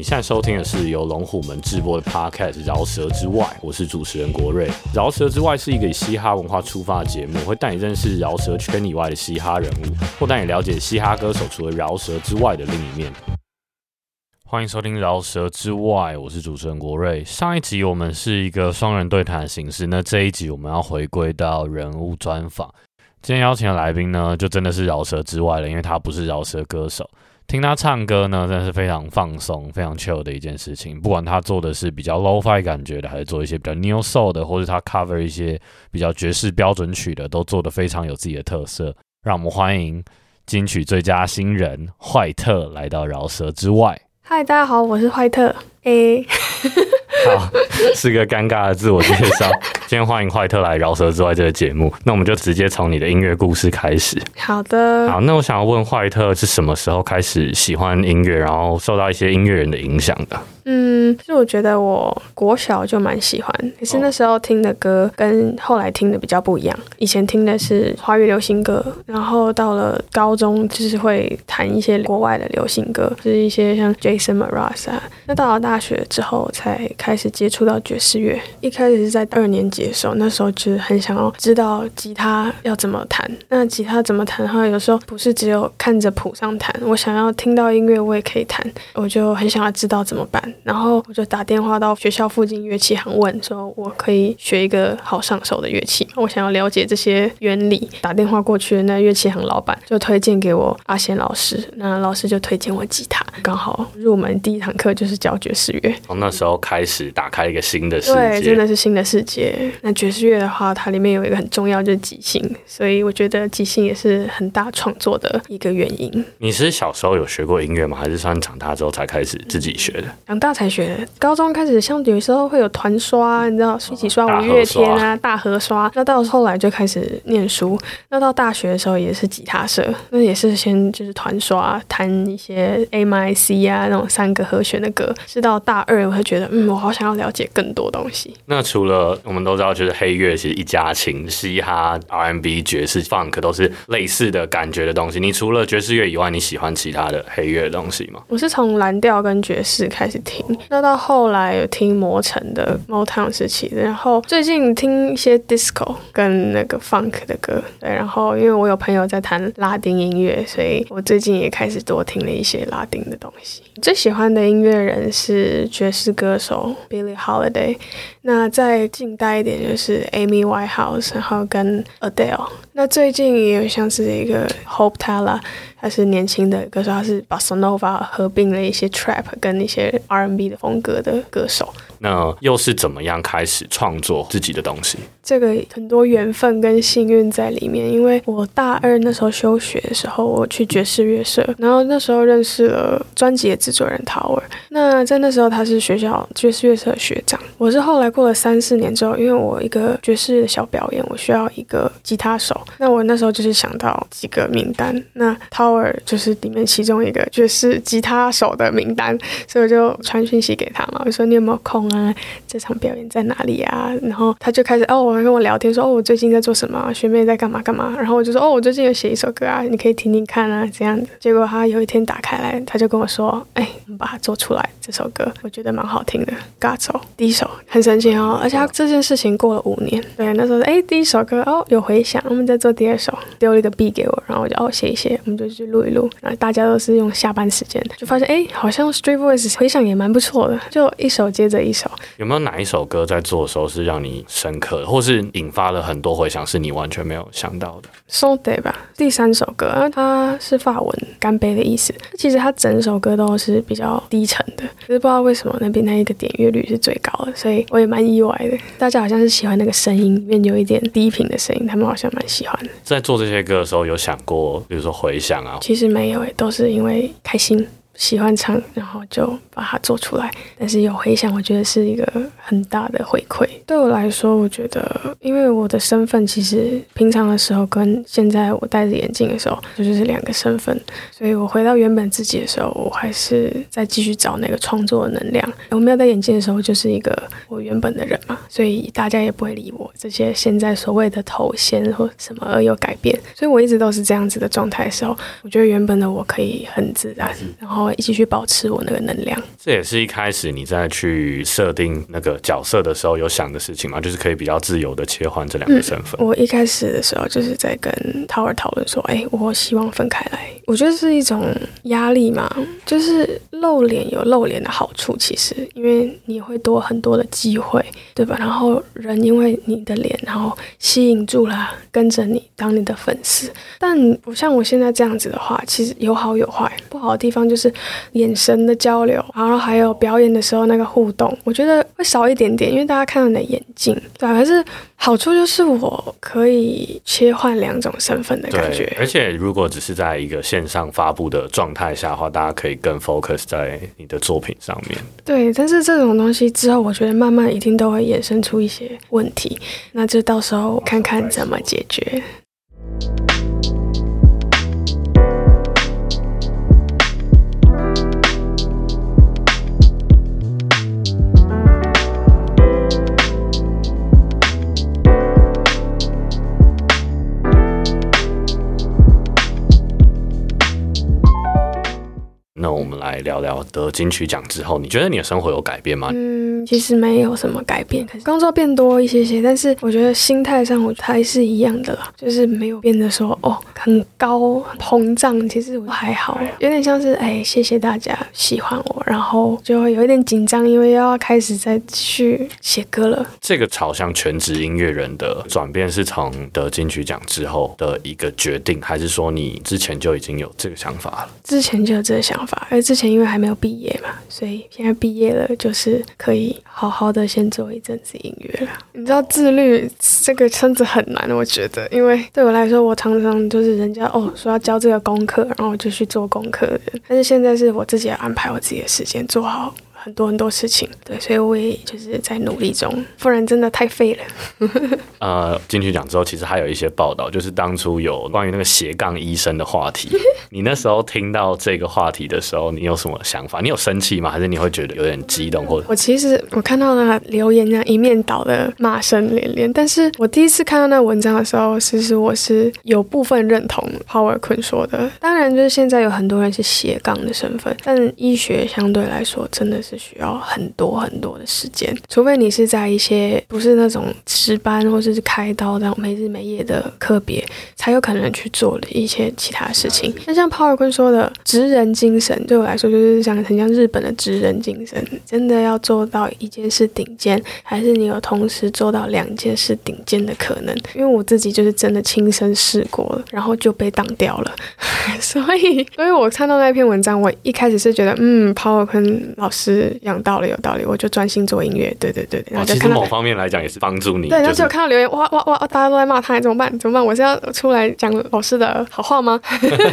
你现在收听的是由龙虎门直播的 Podcast《饶舌之外》，我是主持人国瑞。《饶舌之外》是一个以嘻哈文化出发的节目，会带你认识饶舌圈以外的嘻哈人物，或带你了解嘻哈歌手除了饶舌之外的另一面。欢迎收听《饶舌之外》，我是主持人国瑞。上一集我们是一个双人对谈的形式，那这一集我们要回归到人物专访。今天邀请的来宾呢，就真的是饶舌之外了，因为他不是饶舌歌手。听他唱歌呢，真的是非常放松、非常 chill 的一件事情。不管他做的是比较 low-fi 感觉的，还是做一些比较 new soul 的，或者他 cover 一些比较爵士标准曲的，都做得非常有自己的特色。让我们欢迎金曲最佳新人坏特来到饶舌之外。嗨，大家好，我是坏特。诶，好，是个尴尬的自我介绍。今天欢迎怀特来饶舌之外这个节目，那我们就直接从你的音乐故事开始。好的，好，那我想要问怀特是什么时候开始喜欢音乐，然后受到一些音乐人的影响的？嗯，就我觉得我国小就蛮喜欢，可是那时候听的歌跟后来听的比较不一样。以前听的是华语流行歌，然后到了高中就是会弹一些国外的流行歌，就是一些像 Jason Mraz 啊。那到了大学之后才开始接触到爵士乐，一开始是在二年级的时候，那时候就是很想要知道吉他要怎么弹。那吉他怎么弹的话，有时候不是只有看着谱上弹，我想要听到音乐我也可以弹，我就很想要知道怎么办。然后我就打电话到学校附近乐器行问，说我可以学一个好上手的乐器？我想要了解这些原理。打电话过去，那乐器行老板就推荐给我阿贤老师，那老师就推荐我吉他。刚好入门第一堂课就是教爵士乐，从那时候开始打开一个新的世界，对，真的是新的世界。那爵士乐的话，它里面有一个很重要就是即兴，所以我觉得即兴也是很大创作的一个原因。你是小时候有学过音乐吗？还是算长大之后才开始自己学的？长大才学，高中开始像有时候会有团刷，你知道一起刷五月天啊、大河刷。那到后来就开始念书，那到大学的时候也是吉他社，那也是先就是团刷弹一些 A M I C 啊那种三个和弦的歌。是到大二我会觉得，嗯，我好想要了解更多东西。那除了我们都知道，就是黑乐其实一家亲，嘻哈、R N B、爵士、Funk 都是类似的感觉的东西。你除了爵士乐以外，你喜欢其他的黑乐的东西吗？我是从蓝调跟爵士开始那到后来有听魔城的 Motown 时期，然后最近听一些 Disco 跟那个 Funk 的歌。对，然后因为我有朋友在弹拉丁音乐，所以我最近也开始多听了一些拉丁的东西。最喜欢的音乐人是爵士歌手 Billie Holiday，那再近代一点就是 Amy Winehouse，然后跟 Adele。那最近也有像是一个 Hope Tala，他是年轻的歌手，他是 Bossa Nova 合并了一些 Trap 跟一些 R&B 的风格的歌手。那又是怎么样开始创作自己的东西？这个很多缘分跟幸运在里面。因为我大二那时候休学的时候，我去爵士乐社，然后那时候认识了专辑的制作人 Tower。那在那时候他是学校爵士乐社的学长。我是后来过了三四年之后，因为我一个爵士的小表演，我需要一个吉他手。那我那时候就是想到几个名单，那陶尔就是里面其中一个爵士吉他手的名单，所以我就传讯息给他嘛，我说你有没有空？啊，这场表演在哪里啊？然后他就开始哦，我跟我聊天说哦，我最近在做什么？学妹在干嘛干嘛？然后我就说哦，我最近有写一首歌啊，你可以听听看啊，这样子。结果他有一天打开来，他就跟我说，哎，我们把它做出来这首歌，我觉得蛮好听的。嘎走，第一首很神奇哦，而且他这件事情过了五年，对，那时候哎，第一首歌哦有回响，我们再做第二首，丢了一个 B 给我，然后我就哦写一写，我们就去录一录。然后大家都是用下班时间，就发现哎，好像 Street Voice 回响也蛮不错的，就一首接着一首。有没有哪一首歌在做的时候是让你深刻，或是引发了很多回响，是你完全没有想到的？So Day 吧，第三首歌，它是法文“干杯”的意思。其实它整首歌都是比较低沉的，可是不知道为什么那边那一个点阅率是最高的，所以我也蛮意外的。大家好像是喜欢那个声音，里面有一点低频的声音，他们好像蛮喜欢的。在做这些歌的时候，有想过，比如说回想啊？其实没有诶，都是因为开心。喜欢唱，然后就把它做出来。但是有回响，我觉得是一个很大的回馈。对我来说，我觉得，因为我的身份其实平常的时候跟现在我戴着眼镜的时候，这就是两个身份。所以我回到原本自己的时候，我还是在继续找那个创作的能量。我没有戴眼镜的时候，就是一个我原本的人嘛，所以大家也不会理我这些现在所谓的头衔或什么而有改变。所以我一直都是这样子的状态的时候，我觉得原本的我可以很自然，然后。后继续保持我那个能量。这也是一开始你在去设定那个角色的时候有想的事情吗？就是可以比较自由的切换这两个身份。我一开始的时候就是在跟涛儿讨论说，哎，我希望分开来。我觉得是一种压力嘛，就是露脸有露脸的好处，其实因为你会多很多的机会，对吧？然后人因为你的脸，然后吸引住了，跟着你当你的粉丝。但不像我现在这样子的话，其实有好有坏。不好的地方就是眼神的交流，然后还有表演的时候那个互动，我觉得会少一点点，因为大家看到你的眼睛，对可是好处就是我可以切换两种身份的感觉。而且如果只是在一个线上发布的状态下的话，大家可以更 focus 在你的作品上面。对，但是这种东西之后，我觉得慢慢一定都会衍生出一些问题，那就到时候看看怎么解决。聊聊得金曲奖之后，你觉得你的生活有改变吗？嗯，其实没有什么改变，可是工作变多一些些，但是我觉得心态上我还是一样的啦，就是没有变得说哦很高膨胀，其实我还好，有点像是哎谢谢大家喜欢我，然后就会有一点紧张，因为又要开始再去写歌了。这个朝向全职音乐人的转变是从得金曲奖之后的一个决定，还是说你之前就已经有这个想法了？之前就有这个想法。而之前因为还没有毕业嘛，所以现在毕业了，就是可以好好的先做一阵子音乐了。你知道自律这个圈子很难，我觉得，因为对我来说，我常常就是人家哦说要交这个功课，然后我就去做功课的。但是现在是我自己要安排我自己的时间，做好。很多很多事情，对，所以我也就是在努力中，不然真的太废了。呃，进去讲之后，其实还有一些报道，就是当初有关于那个斜杠医生的话题。你那时候听到这个话题的时候，你有什么想法？你有生气吗？还是你会觉得有点激动？或者我其实我看到那留言那一面倒的骂声连连，但是我第一次看到那文章的时候，其实我是有部分认同 Power 坤说的。当然，就是现在有很多人是斜杠的身份，但医学相对来说真的是。是需要很多很多的时间，除非你是在一些不是那种值班或者是开刀那种没日没夜的科别，才有可能去做的一些其他事情。那像鲍尔坤说的职人精神，对我来说就是像很像日本的职人精神，真的要做到一件事顶尖，还是你有同时做到两件事顶尖的可能？因为我自己就是真的亲身试过了，然后就被挡掉了。所以，所以我看到那篇文章，我一开始是觉得，嗯，鲍尔坤老师。有道理，有道理，我就专心做音乐。对对对，然后就看到某方面来讲也是帮助你。对，然后就看到留言，哇哇哇，大家都在骂他，怎么办？怎么办？我是要出来讲老师的好话吗？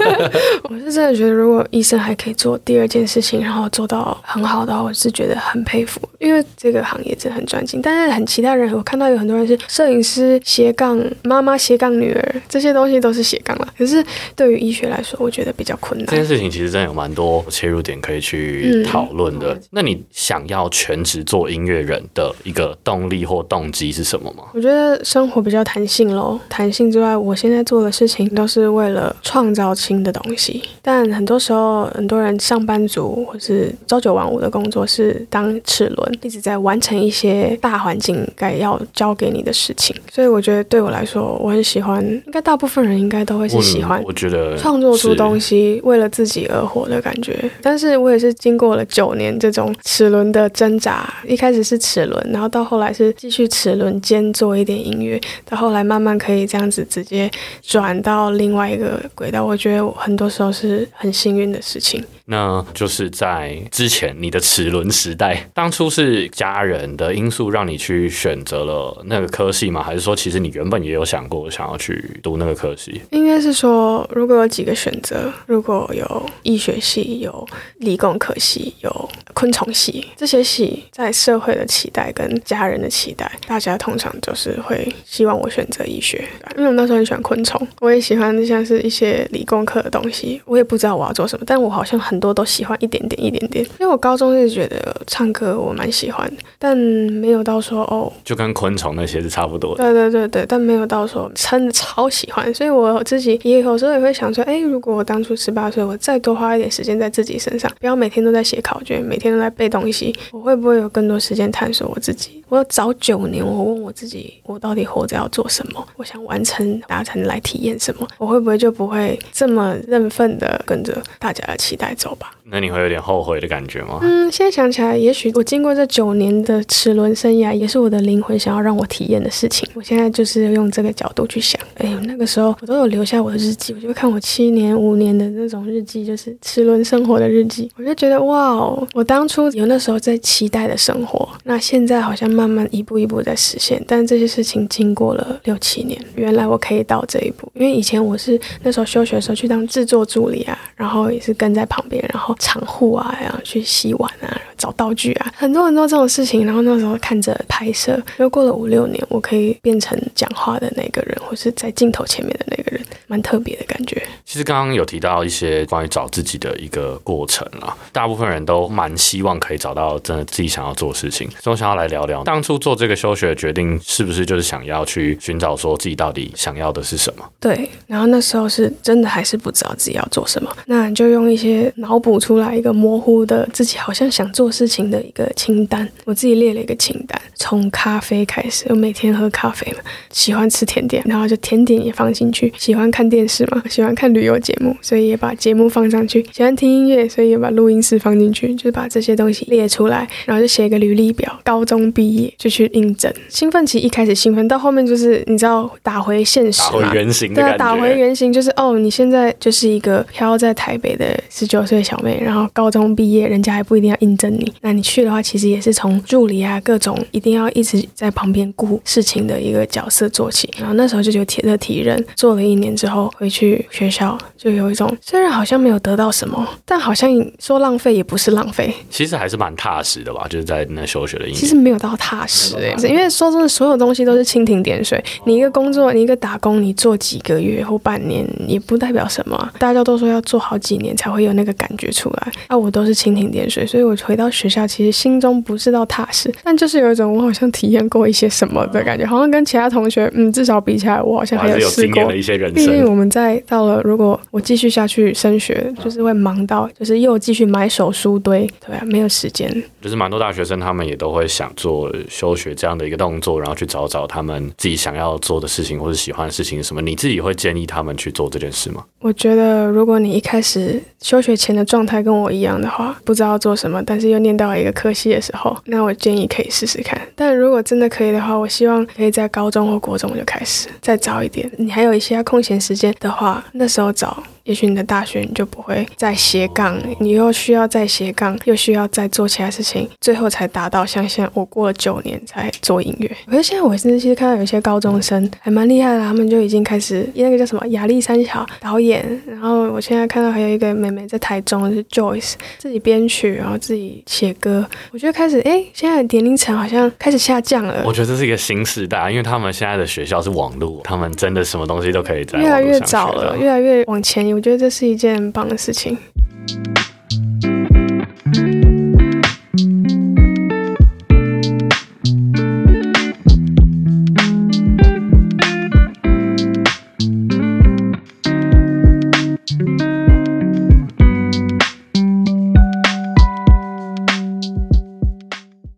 我是真的觉得，如果医生还可以做第二件事情，然后做到很好的话，我是觉得很佩服，因为这个行业真的很专精。但是很其他人，我看到有很多人是摄影师斜杠妈妈斜杠女儿，这些东西都是斜杠了。可是对于医学来说，我觉得比较困难。这件事情其实真的有蛮多切入点可以去讨论的。那你想要全职做音乐人的一个动力或动机是什么吗？我觉得生活比较弹性喽。弹性之外，我现在做的事情都是为了创造新的东西。但很多时候，很多人上班族或是朝九晚五的工作是当齿轮，一直在完成一些大环境该要交给你的事情。所以我觉得对我来说，我很喜欢，应该大部分人应该都会是喜欢。我觉得创作出东西，为了自己而活的感觉。但是我也是经过了九年这种齿。齿轮的挣扎，一开始是齿轮，然后到后来是继续齿轮兼做一点音乐，到后来慢慢可以这样子直接转到另外一个轨道。我觉得很多时候是很幸运的事情。那就是在之前你的齿轮时代，当初是家人的因素让你去选择了那个科系吗？还是说其实你原本也有想过想要去读那个科系？应该是说，如果有几个选择，如果有医学系、有理工科系、有昆虫系，这些系在社会的期待跟家人的期待，大家通常就是会希望我选择医学，因为我那时候很喜欢昆虫，我也喜欢像是一些理工科的东西，我也不知道我要做什么，但我好像很多都喜欢一点点一点点，因为我高中是觉得唱歌我蛮喜欢，但没有到说哦，就跟昆虫那些是差不多的。对对对对，但没有到说真的超喜欢，所以我自己也有时候也会想说，哎，如果我当初十八岁，我再多花一点时间在自己身上，不要每天都在写考卷，每天都在在背东西，我会不会有更多时间探索我自己？我早九年，我问我自己，我到底活着要做什么？我想完成达成来体验什么？我会不会就不会这么认份的跟着大家的期待走吧？那你会有点后悔的感觉吗？嗯，现在想起来，也许我经过这九年的齿轮生涯，也是我的灵魂想要让我体验的事情。我现在就是用这个角度去想。哎，那个时候我都有留下我的日记，我就看我七年、五年的那种日记，就是齿轮生活的日记。我就觉得哇哦，我当初有那时候在期待的生活，那现在好像慢慢一步一步在实现。但这些事情经过了六七年，原来我可以到这一步。因为以前我是那时候休学的时候去当制作助理啊，然后也是跟在旁边，然后。场户啊，然后去洗碗啊，找道具啊，很多很多这种事情。然后那时候看着拍摄，又过了五六年，我可以变成讲话的那个人，或是在镜头前面的那个人，蛮特别的感觉。其实刚刚有提到一些关于找自己的一个过程啊，大部分人都蛮希望可以找到真的自己想要做的事情。所以我想要来聊聊，当初做这个休学的决定，是不是就是想要去寻找说自己到底想要的是什么？对。然后那时候是真的还是不知道自己要做什么，那你就用一些脑补。出来一个模糊的自己好像想做事情的一个清单，我自己列了一个清单，从咖啡开始，我每天喝咖啡嘛，喜欢吃甜点，然后就甜点也放进去，喜欢看电视嘛，喜欢看旅游节目，所以也把节目放上去，喜欢听音乐，所以也把录音室放进去，就是把这些东西列出来，然后就写一个履历表，高中毕业就去应征，兴奋期一开始兴奋，到后面就是你知道打回现实嘛，对啊，打回原形就是哦，你现在就是一个飘在台北的十九岁小妹。然后高中毕业，人家还不一定要应征你。那你去的话，其实也是从助理啊，各种一定要一直在旁边顾事情的一个角色做起。然后那时候就觉得铁的体认，做了一年之后回去学校，就有一种虽然好像没有得到什么，但好像说浪费也不是浪费。其实还是蛮踏实的吧，就是在那休学的一年。其实没有到踏实哎，因为说真的，所有东西都是蜻蜓点水。你一个工作，你一个打工，你做几个月或半年，也不代表什么。大家都说要做好几年才会有那个感觉出。出来啊！我都是蜻蜓点水，所以我回到学校，其实心中不是到踏实，但就是有一种我好像体验过一些什么的感觉，好像跟其他同学，嗯，至少比起来，我好像还有试过一些人生。毕竟我们在到了，如果我继续下去升学，就是会忙到，就是又继续买手书堆，对啊，没有时间。就是蛮多大学生，他们也都会想做休学这样的一个动作，然后去找找他们自己想要做的事情或者喜欢的事情什么。你自己会建议他们去做这件事吗？我觉得，如果你一开始休学前的状态跟我一样的话，不知道做什么，但是又念到了一个科系的时候，那我建议可以试试看。但如果真的可以的话，我希望可以在高中或国中就开始，再早一点。你还有一些空闲时间的话，那时候找。也许你的大学你就不会再斜杠，你又需要再斜杠，又需要再做其他事情，最后才达到像现在我过了九年才做音乐。可是现在我甚至其实看到有些高中生还蛮厉害的，他们就已经开始那个叫什么亚历山小导演。然后我现在看到还有一个妹妹在台中是 Joyce 自己编曲，然后自己写歌。我觉得开始哎，现在的年龄层好像开始下降了。我觉得这是一个新时代，因为他们现在的学校是网络，他们真的什么东西都可以在越来越早了，越来越往前。我觉得这是一件很棒的事情。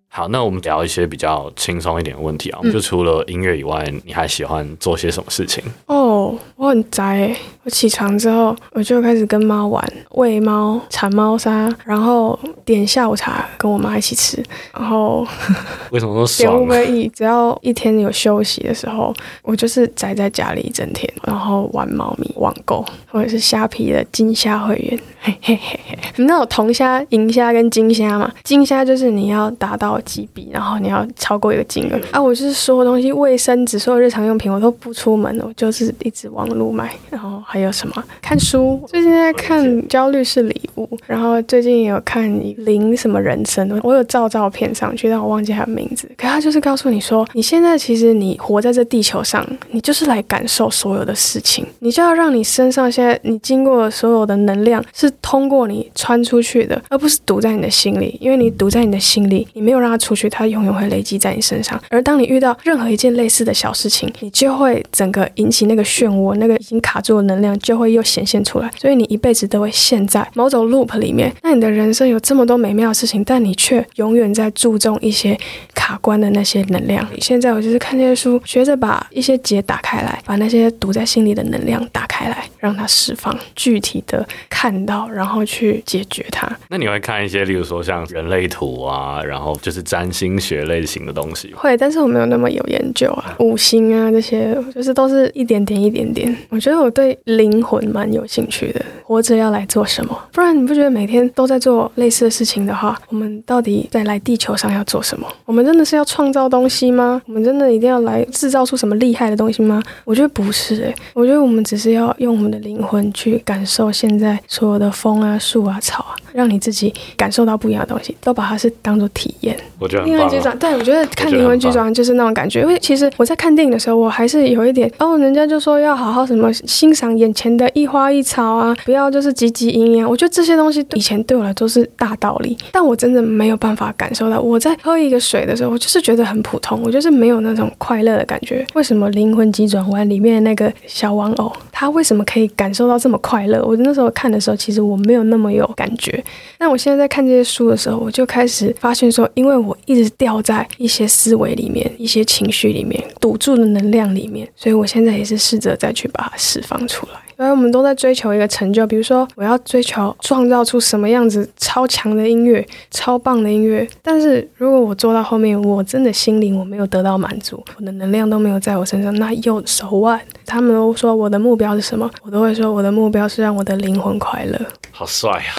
好，那我们聊一些比较轻松一点的问题啊。就除了音乐以外，你还喜欢做些什么事情？哦，我很宅。我起床之后，我就开始跟猫玩，喂猫、铲猫砂，然后点下午茶跟我妈一起吃。然后 为什么说爽？只要一天有休息的时候，我就是宅在家里一整天，然后玩猫咪网购，或者是虾皮的金虾会员。嘿嘿嘿嘿，你那种铜虾、银虾跟金虾嘛？金虾就是你要达到几笔，然后你要超过一个金额啊。我就是所有东西，卫生纸、所有日常用品，我都不出门，我就是一直直往路买。然后还有什么？看书，最近在看《焦虑是礼物》，然后最近也有看《零什么人生》，我有照照片上去，但我忘记他的名字。可他就是告诉你说，你现在其实你活在这地球上，你就是来感受所有的事情，你就要让你身上现在你经过的所有的能量是通过你穿出去的，而不是堵在你的心里，因为你堵在你的心里，你没有让它出去，它永远会累积在你身上。而当你遇到任何一件类似的小事情，你就会整个引起那个漩涡，那个已经卡住的能量就会又显现出来，所以你一辈子都会陷在某种 loop 里面。那你的人生有这么多美妙的事情，但你却永远在注重一些卡关的那些能量。现在我就是看这些书，学着把一些结打开来，把那些堵在心里的能量打开来，让它释放，具体的看到，然后去解决它。那你会看一些，例如说像人类图啊，然后就是占星学类型的东西。会，但是我没有那么有研究啊，五行啊这些，就是都是一点点一点点点。我觉得我对灵魂蛮有兴趣的，活着要来做什么？不然你不觉得每天都在做类似的事情的话，我们到底在来地球上要做什么？我们真的是要创造东西吗？我们真的一定要来制造出什么厉害的东西吗？我觉得不是诶，我觉得我们只是要用我们的灵魂去感受现在所有的风啊、树啊、草啊，让你自己感受到不一样的东西，都把它是当做体验。我觉得灵魂剧场，对我觉得看灵魂剧场就是那种感觉。因为其实我在看电影的时候，我还是有一点哦，人家就说要要好好什么欣赏眼前的一花一草啊，不要就是汲汲营营。我觉得这些东西以前对我来说是大道理，但我真的没有办法感受到。我在喝一个水的时候，我就是觉得很普通，我就是没有那种快乐的感觉。为什么灵魂急转弯里面那个小玩偶，他为什么可以感受到这么快乐？我那时候看的时候，其实我没有那么有感觉。那我现在在看这些书的时候，我就开始发现说，因为我一直掉在一些思维里面、一些情绪里面、堵住的能量里面，所以我现在也是试着再去把它释放出来。所以我们都在追求一个成就，比如说我要追求创造出什么样子超强的音乐、超棒的音乐。但是如果我做到后面，我真的心灵我没有得到满足，我的能量都没有在我身上，那又手腕他们都说我的目标是什么，我都会说我的目标是让我的灵魂快乐。好帅呀！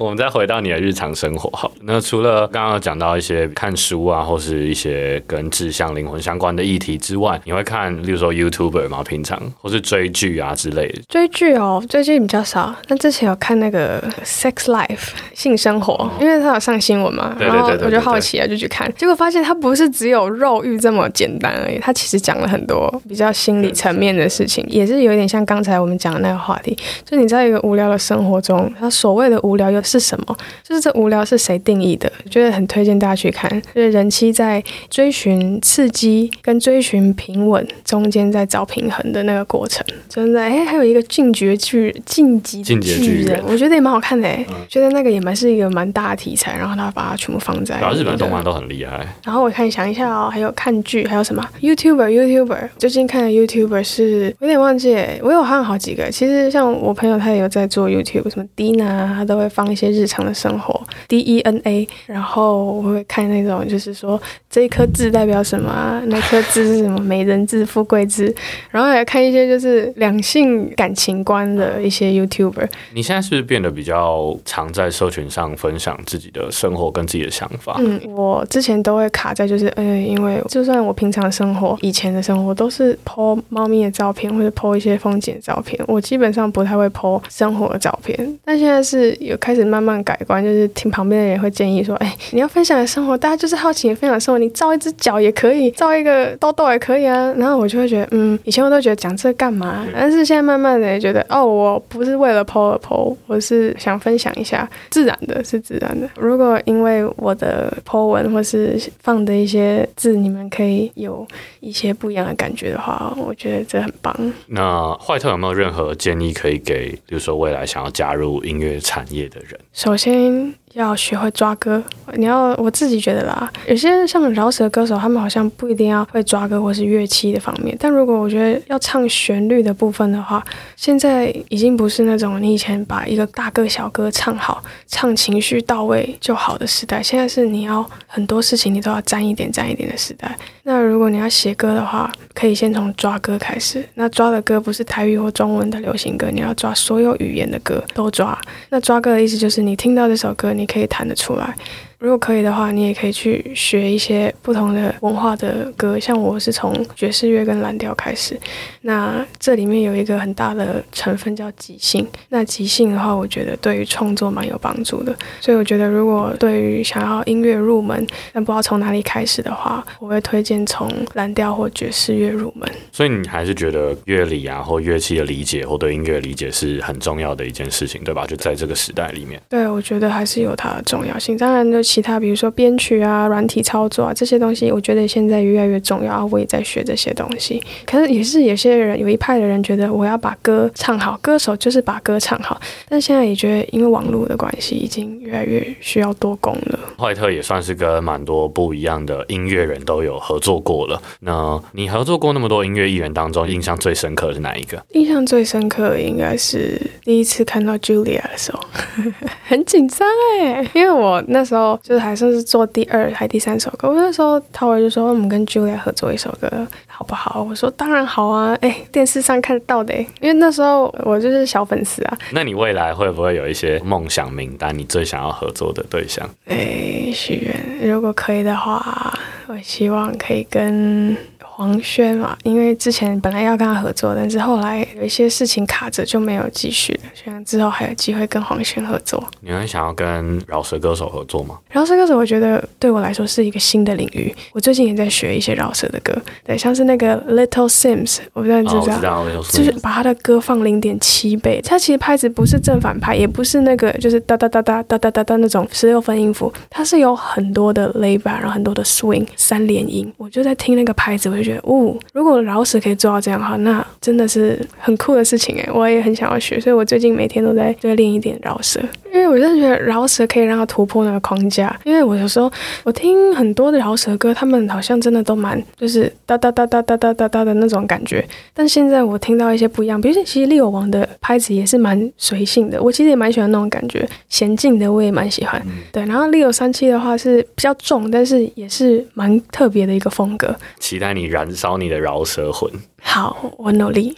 我们再回到你的日常生活，好。那除了刚刚讲到一些看书啊，或是一些跟志向、灵魂相关的议题之外，你会看，例如说 YouTuber 吗？平常或是追剧啊之类的？追剧哦，最近比较少。那之前有看那个 Sex Life 性生活，因为他有上新闻嘛，然后我就好奇啊，就去看，结果发现他不是只有肉欲这么简单而已，他其实讲了很多比较心理层面的事情，也是有点像刚才我们讲的那个话题，就你在一个无聊的生活中，他所谓的无聊又是什么？就是这无聊是谁定义的？觉得很推荐大家去看。就是人妻在追寻刺激跟追寻平稳中间在找平衡的那个过程，真的哎，还有一个进爵巨晋级巨人，我觉得也蛮好看的哎，觉得那个也蛮是一个蛮大的题材，然后他把它全部放在。然后日本动漫都很厉害。然后我看想一下哦，还有看剧，还有什么 YouTuber YouTuber 最近看的 YouTuber 是有点忘记哎，我有看好几个。其实像我朋友他也有在做 YouTube，什么 Dina 他都会放一些日常。的生活 D E N A，然后我会看那种，就是说这一颗痣代表什么，那颗痣是什么，美人痣、富贵痣，然后来看一些就是两性感情观的一些 YouTuber。你现在是不是变得比较常在社群上分享自己的生活跟自己的想法？嗯，我之前都会卡在就是，嗯，因为就算我平常生活、以前的生活都是 po 猫咪的照片或者 po 一些风景的照片，我基本上不太会 po 生活的照片。但现在是有开始慢慢。改观就是听旁边的人会建议说，哎，你要分享的生活，大家就是好奇你分享生活，你照一只脚也可以，照一个痘痘也可以啊。然后我就会觉得，嗯，以前我都觉得讲这干嘛，但是现在慢慢的也觉得，哦，我不是为了 po 而 po，我是想分享一下，自然的是自然的。如果因为我的 po 文或是放的一些字，你们可以有一些不一样的感觉的话，我觉得这很棒。那坏特有没有任何建议可以给，比如说未来想要加入音乐产业的人？首先。要学会抓歌，你要我自己觉得啦，有些像饶舌歌手，他们好像不一定要会抓歌或是乐器的方面。但如果我觉得要唱旋律的部分的话，现在已经不是那种你以前把一个大歌小歌唱好，唱情绪到位就好的时代。现在是你要很多事情你都要沾一点沾一点的时代。那如果你要写歌的话，可以先从抓歌开始。那抓的歌不是台语或中文的流行歌，你要抓所有语言的歌都抓。那抓歌的意思就是你听到这首歌。你可以弹得出来，如果可以的话，你也可以去学一些不同的文化的歌，像我是从爵士乐跟蓝调开始。那这里面有一个很大的成分叫即兴，那即兴的话，我觉得对于创作蛮有帮助的。所以我觉得，如果对于想要音乐入门，但不知道从哪里开始的话，我会推荐从蓝调或爵士乐入门。所以你还是觉得乐理啊，或乐器的理解，或对音乐理解是很重要的一件事情，对吧？就在这个时代里面，对我觉得还是有它的重要性。当然，就其他比如说编曲啊、软体操作啊这些东西，我觉得现在越来越重要。我也在学这些东西。可是也是有些人有一派的人觉得，我要把歌唱好，歌手就是把歌唱好。但现在也觉得，因为网络的关系，已经越来越需要多功了。怀特也算是跟蛮多不一样的音乐人都有合作过了。那你合作过那么多音乐艺人当中，印象最深刻的是哪一个？印象最深刻的应该是第一次看到 Julia 的时候，很紧张哎，因为我那时候就是还算是做第二还第三首歌，我那时候陶伟就说我们跟 Julia 合作一首歌好不好？我说当然好啊，哎，电视上看得到的，因为那时候我就是小粉丝啊。那你未来会不会有一些梦想名单？你最想要合作的对象？哎，许愿，如果可以的话，我希望可以跟。黄轩嘛，因为之前本来要跟他合作，但是后来有一些事情卡着，就没有继续了。希望之后还有机会跟黄轩合作。你会想要跟饶舌歌手合作吗？饶舌歌手，我觉得对我来说是一个新的领域。我最近也在学一些饶舌的歌，对，像是那个 Little Sims，我不知道你知不知道，就是把他的歌放零点七倍。他其实拍子不是正反拍，也不是那个就是哒哒哒哒哒哒哒哒那种十六分音符，它是有很多的 layback，然后很多的 swing 三连音。我就在听那个拍子，我就觉得。哦，如果饶舌可以做到这样的话，那真的是很酷的事情哎！我也很想要学，所以我最近每天都在在练一点饶舌，因为我真的觉得饶舌可以让他突破那个框架。因为我有时候我听很多的饶舌歌，他们好像真的都蛮就是哒哒哒哒哒哒哒哒的那种感觉，但现在我听到一些不一样，比如说其实利友王的拍子也是蛮随性的，我其实也蛮喜欢那种感觉，娴静的我也蛮喜欢。对，然后利友三七的话是比较重，但是也是蛮特别的一个风格。期待你燃烧你的饶舌魂。好，我努力。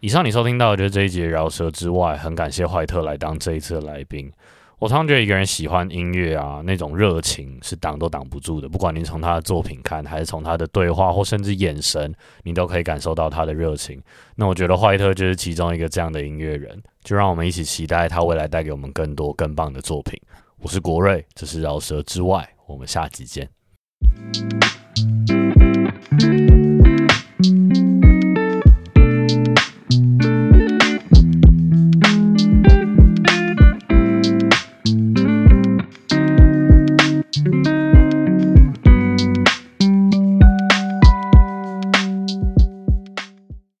以上你收听到的就是这一集饶舌之外，很感谢怀特来当这一次的来宾。我常觉得一个人喜欢音乐啊那种热情是挡都挡不住的不管您从他的作品看还是从他的对话或甚至眼神你都可以感受到他的热情。那我觉得怀特就是其中一个这样的音乐人就让我们一起期待他未来带给我们更多更棒的作品。我是国瑞这是饶舌之外我们下期见。